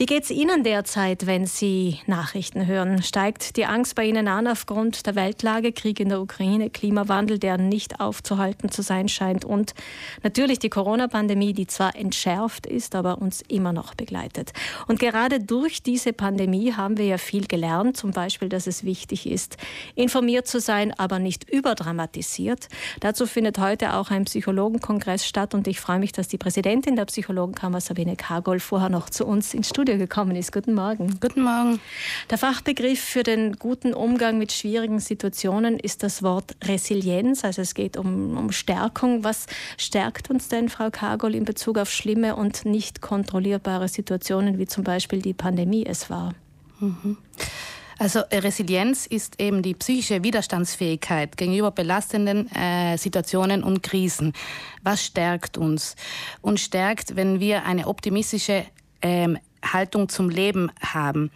Wie geht es Ihnen derzeit, wenn Sie Nachrichten hören? Steigt die Angst bei Ihnen an aufgrund der Weltlage, Krieg in der Ukraine, Klimawandel, der nicht aufzuhalten zu sein scheint und natürlich die Corona-Pandemie, die zwar entschärft ist, aber uns immer noch begleitet. Und gerade durch diese Pandemie haben wir ja viel gelernt, zum Beispiel, dass es wichtig ist, informiert zu sein, aber nicht überdramatisiert. Dazu findet heute auch ein Psychologenkongress statt und ich freue mich, dass die Präsidentin der Psychologenkammer, Sabine Kargol, vorher noch zu uns ins Studio Studio gekommen ist. Guten Morgen. Guten Morgen. Der Fachbegriff für den guten Umgang mit schwierigen Situationen ist das Wort Resilienz. Also es geht um, um Stärkung. Was stärkt uns denn, Frau Kagol, in Bezug auf schlimme und nicht kontrollierbare Situationen, wie zum Beispiel die Pandemie es war? Mhm. Also Resilienz ist eben die psychische Widerstandsfähigkeit gegenüber belastenden äh, Situationen und Krisen. Was stärkt uns? Uns stärkt, wenn wir eine optimistische ähm, Haltung zum Leben haben.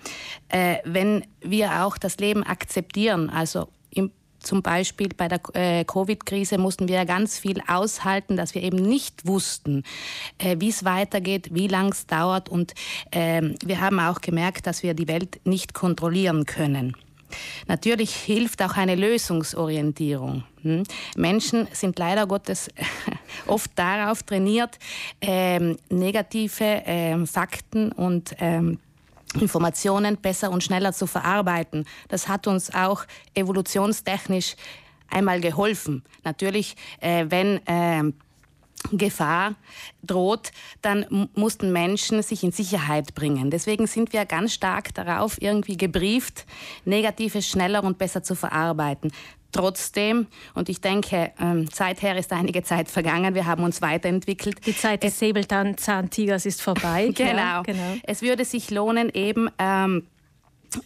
Äh, wenn wir auch das Leben akzeptieren, also im, zum Beispiel bei der äh, Covid-Krise mussten wir ganz viel aushalten, dass wir eben nicht wussten, äh, wie es weitergeht, wie lang es dauert. Und ähm, wir haben auch gemerkt, dass wir die Welt nicht kontrollieren können. Natürlich hilft auch eine Lösungsorientierung. Hm? Menschen sind leider Gottes oft darauf trainiert, ähm, negative ähm, Fakten und ähm, Informationen besser und schneller zu verarbeiten. Das hat uns auch evolutionstechnisch einmal geholfen. Natürlich, äh, wenn äh, Gefahr droht, dann mussten Menschen sich in Sicherheit bringen. Deswegen sind wir ganz stark darauf irgendwie gebrieft, Negatives schneller und besser zu verarbeiten. Trotzdem, und ich denke, ähm, seither ist einige Zeit vergangen, wir haben uns weiterentwickelt. Die Zeit des Säbelzahntigers ist vorbei. genau. Ja, genau. Es würde sich lohnen, eben ähm,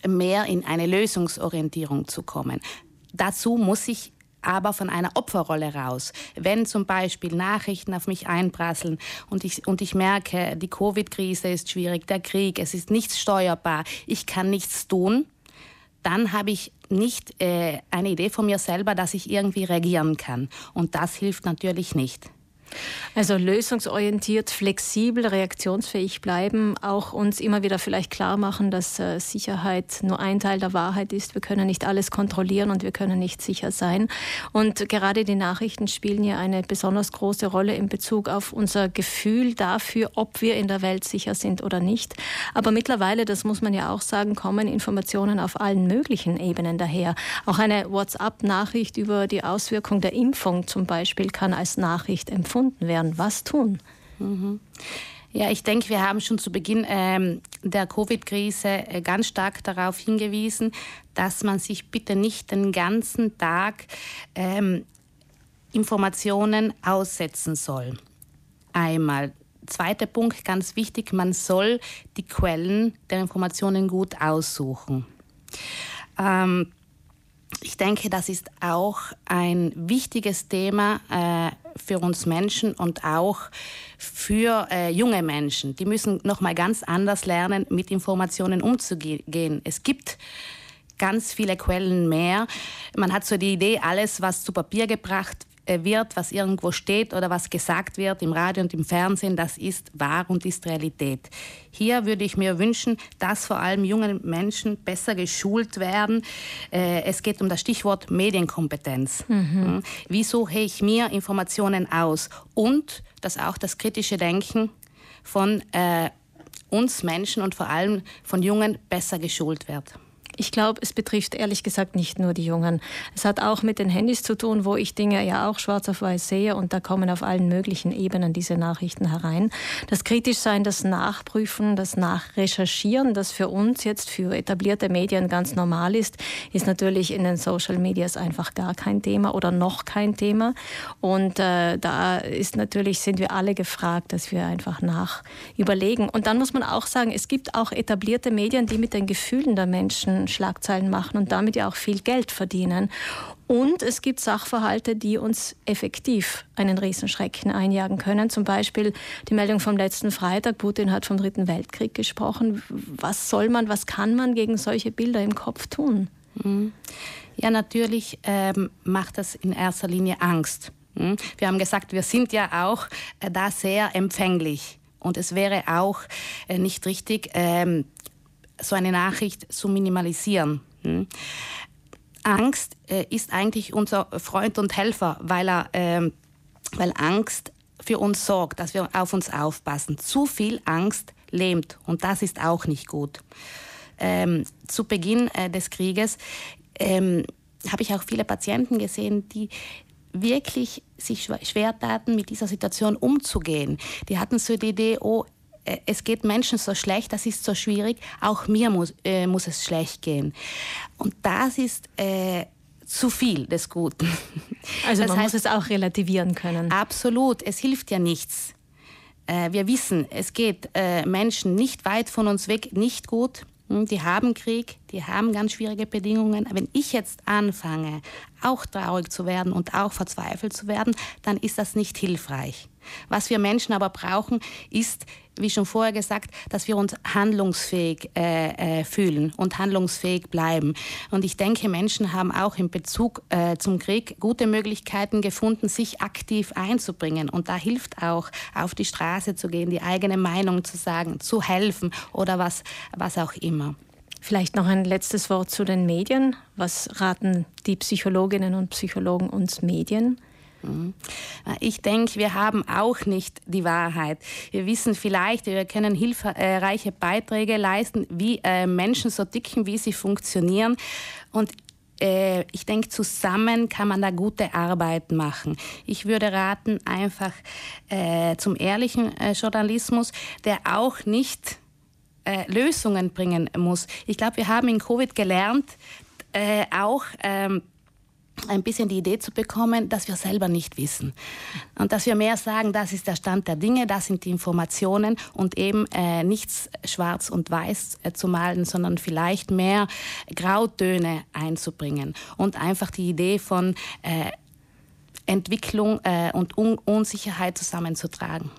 mehr in eine Lösungsorientierung zu kommen. Dazu muss ich aber von einer Opferrolle raus. Wenn zum Beispiel Nachrichten auf mich einprasseln und ich, und ich merke, die Covid-Krise ist schwierig, der Krieg, es ist nichts steuerbar, ich kann nichts tun, dann habe ich nicht äh, eine Idee von mir selber, dass ich irgendwie reagieren kann. Und das hilft natürlich nicht. Also lösungsorientiert, flexibel, reaktionsfähig bleiben, auch uns immer wieder vielleicht klar machen, dass äh, Sicherheit nur ein Teil der Wahrheit ist. Wir können nicht alles kontrollieren und wir können nicht sicher sein. Und gerade die Nachrichten spielen ja eine besonders große Rolle in Bezug auf unser Gefühl dafür, ob wir in der Welt sicher sind oder nicht. Aber mittlerweile, das muss man ja auch sagen, kommen Informationen auf allen möglichen Ebenen daher. Auch eine WhatsApp-Nachricht über die Auswirkung der Impfung zum Beispiel kann als Nachricht empfunden gefunden werden. Was tun? Mhm. Ja, ich denke, wir haben schon zu Beginn ähm, der Covid-Krise äh, ganz stark darauf hingewiesen, dass man sich bitte nicht den ganzen Tag ähm, Informationen aussetzen soll. Einmal. Zweiter Punkt, ganz wichtig, man soll die Quellen der Informationen gut aussuchen. Ähm, ich denke, das ist auch ein wichtiges Thema äh, für uns Menschen und auch für äh, junge Menschen. Die müssen noch mal ganz anders lernen, mit Informationen umzugehen. Es gibt ganz viele Quellen mehr. Man hat so die Idee, alles, was zu Papier gebracht wird, was irgendwo steht oder was gesagt wird im Radio und im Fernsehen, das ist wahr und ist Realität. Hier würde ich mir wünschen, dass vor allem junge Menschen besser geschult werden. Äh, es geht um das Stichwort Medienkompetenz. Mhm. Wie suche ich mir Informationen aus? Und dass auch das kritische Denken von äh, uns Menschen und vor allem von Jungen besser geschult wird. Ich glaube, es betrifft ehrlich gesagt nicht nur die Jungen. Es hat auch mit den Handys zu tun, wo ich Dinge ja auch schwarz auf weiß sehe und da kommen auf allen möglichen Ebenen diese Nachrichten herein. Das Kritischsein, das Nachprüfen, das Nachrecherchieren, das für uns jetzt für etablierte Medien ganz normal ist, ist natürlich in den Social Medias einfach gar kein Thema oder noch kein Thema. Und äh, da ist natürlich, sind wir alle gefragt, dass wir einfach nach überlegen. Und dann muss man auch sagen, es gibt auch etablierte Medien, die mit den Gefühlen der Menschen Schlagzeilen machen und damit ja auch viel Geld verdienen. Und es gibt Sachverhalte, die uns effektiv einen Riesenschrecken einjagen können. Zum Beispiel die Meldung vom letzten Freitag, Putin hat vom Dritten Weltkrieg gesprochen. Was soll man, was kann man gegen solche Bilder im Kopf tun? Mhm. Ja, natürlich ähm, macht das in erster Linie Angst. Mhm. Wir haben gesagt, wir sind ja auch äh, da sehr empfänglich Und es wäre auch äh, nicht richtig, ähm, so eine Nachricht zu minimalisieren. Hm? Angst äh, ist eigentlich unser Freund und Helfer, weil, er, äh, weil Angst für uns sorgt, dass wir auf uns aufpassen. Zu viel Angst lähmt und das ist auch nicht gut. Ähm, zu Beginn äh, des Krieges ähm, habe ich auch viele Patienten gesehen, die wirklich sich schwer taten, mit dieser Situation umzugehen. Die hatten so die Idee, oh, es geht Menschen so schlecht, das ist so schwierig, auch mir muss, äh, muss es schlecht gehen. Und das ist äh, zu viel des Guten. Also das man heißt, muss es auch relativieren können. Absolut, es hilft ja nichts. Äh, wir wissen, es geht äh, Menschen nicht weit von uns weg nicht gut. Hm, die haben Krieg, die haben ganz schwierige Bedingungen. Wenn ich jetzt anfange, auch traurig zu werden und auch verzweifelt zu werden, dann ist das nicht hilfreich. Was wir Menschen aber brauchen, ist, wie schon vorher gesagt, dass wir uns handlungsfähig äh, äh, fühlen und handlungsfähig bleiben. Und ich denke, Menschen haben auch in Bezug äh, zum Krieg gute Möglichkeiten gefunden, sich aktiv einzubringen. Und da hilft auch, auf die Straße zu gehen, die eigene Meinung zu sagen, zu helfen oder was, was auch immer. Vielleicht noch ein letztes Wort zu den Medien. Was raten die Psychologinnen und Psychologen uns Medien? Mhm. Ich denke, wir haben auch nicht die Wahrheit. Wir wissen vielleicht, wir können hilfreiche Beiträge leisten, wie äh, Menschen so dicken, wie sie funktionieren. Und äh, ich denke, zusammen kann man da gute Arbeit machen. Ich würde raten einfach äh, zum ehrlichen Journalismus, der auch nicht Lösungen bringen muss. Ich glaube, wir haben in Covid gelernt, auch ähm, ein bisschen die Idee zu bekommen, dass wir selber nicht wissen. Und dass wir mehr sagen, das ist der Stand der Dinge, das sind die Informationen und eben äh, nichts schwarz und weiß äh, zu malen, sondern vielleicht mehr Grautöne einzubringen und einfach die Idee von äh, Entwicklung äh, und Un Unsicherheit zusammenzutragen.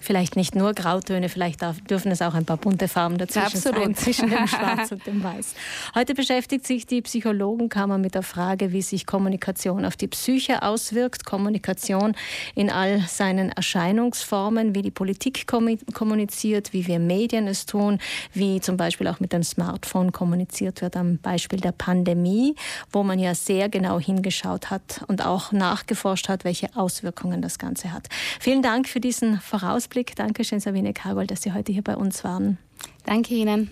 Vielleicht nicht nur Grautöne, vielleicht dürfen es auch ein paar bunte Farben dazwischen Absolut. sein, zwischen dem Schwarz und dem Weiß. Heute beschäftigt sich die Psychologenkammer mit der Frage, wie sich Kommunikation auf die Psyche auswirkt, Kommunikation in all seinen Erscheinungsformen, wie die Politik kommuniziert, wie wir Medien es tun, wie zum Beispiel auch mit dem Smartphone kommuniziert wird, am Beispiel der Pandemie, wo man ja sehr genau hingeschaut hat und auch nachgeforscht hat, welche Auswirkungen das Ganze hat. Vielen Dank für diesen Vorausblick. Ausblick. Dankeschön, Sabine Kargold, dass Sie heute hier bei uns waren. Danke Ihnen.